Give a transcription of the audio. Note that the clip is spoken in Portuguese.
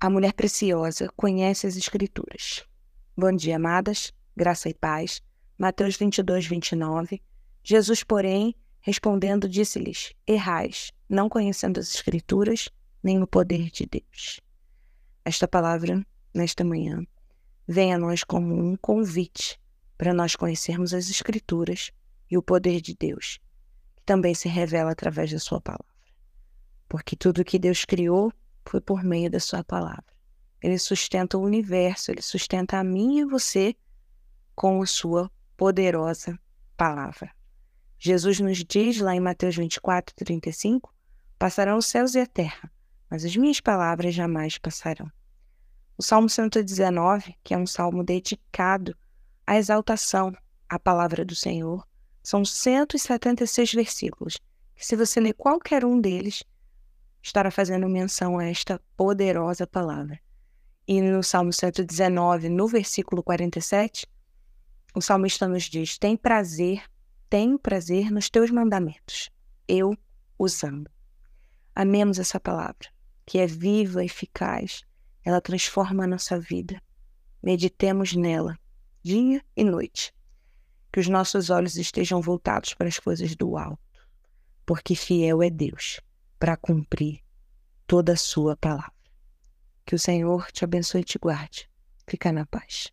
A mulher preciosa conhece as Escrituras. Bom dia, amadas, graça e paz. Mateus 22, 29. Jesus, porém, respondendo, disse-lhes: Errais, não conhecendo as Escrituras, nem o poder de Deus. Esta palavra, nesta manhã, vem a nós como um convite para nós conhecermos as Escrituras e o poder de Deus, que também se revela através da Sua palavra. Porque tudo que Deus criou foi por meio da Sua palavra. Ele sustenta o universo, ele sustenta a mim e você com a Sua poderosa palavra. Jesus nos diz lá em Mateus 24, 35: Passarão os céus e a terra, mas as minhas palavras jamais passarão. O Salmo 119, que é um salmo dedicado à exaltação à palavra do Senhor, são 176 versículos, que se você ler qualquer um deles, estará fazendo menção a esta poderosa palavra. E no Salmo 119, no versículo 47, o salmista nos diz: Tem prazer, tenho prazer nos teus mandamentos, eu os amo. Amemos essa palavra, que é viva, eficaz, ela transforma a nossa vida. Meditemos nela, dia e noite. Que os nossos olhos estejam voltados para as coisas do alto, porque fiel é Deus para cumprir toda a sua palavra. Que o Senhor te abençoe e te guarde. Fica na paz.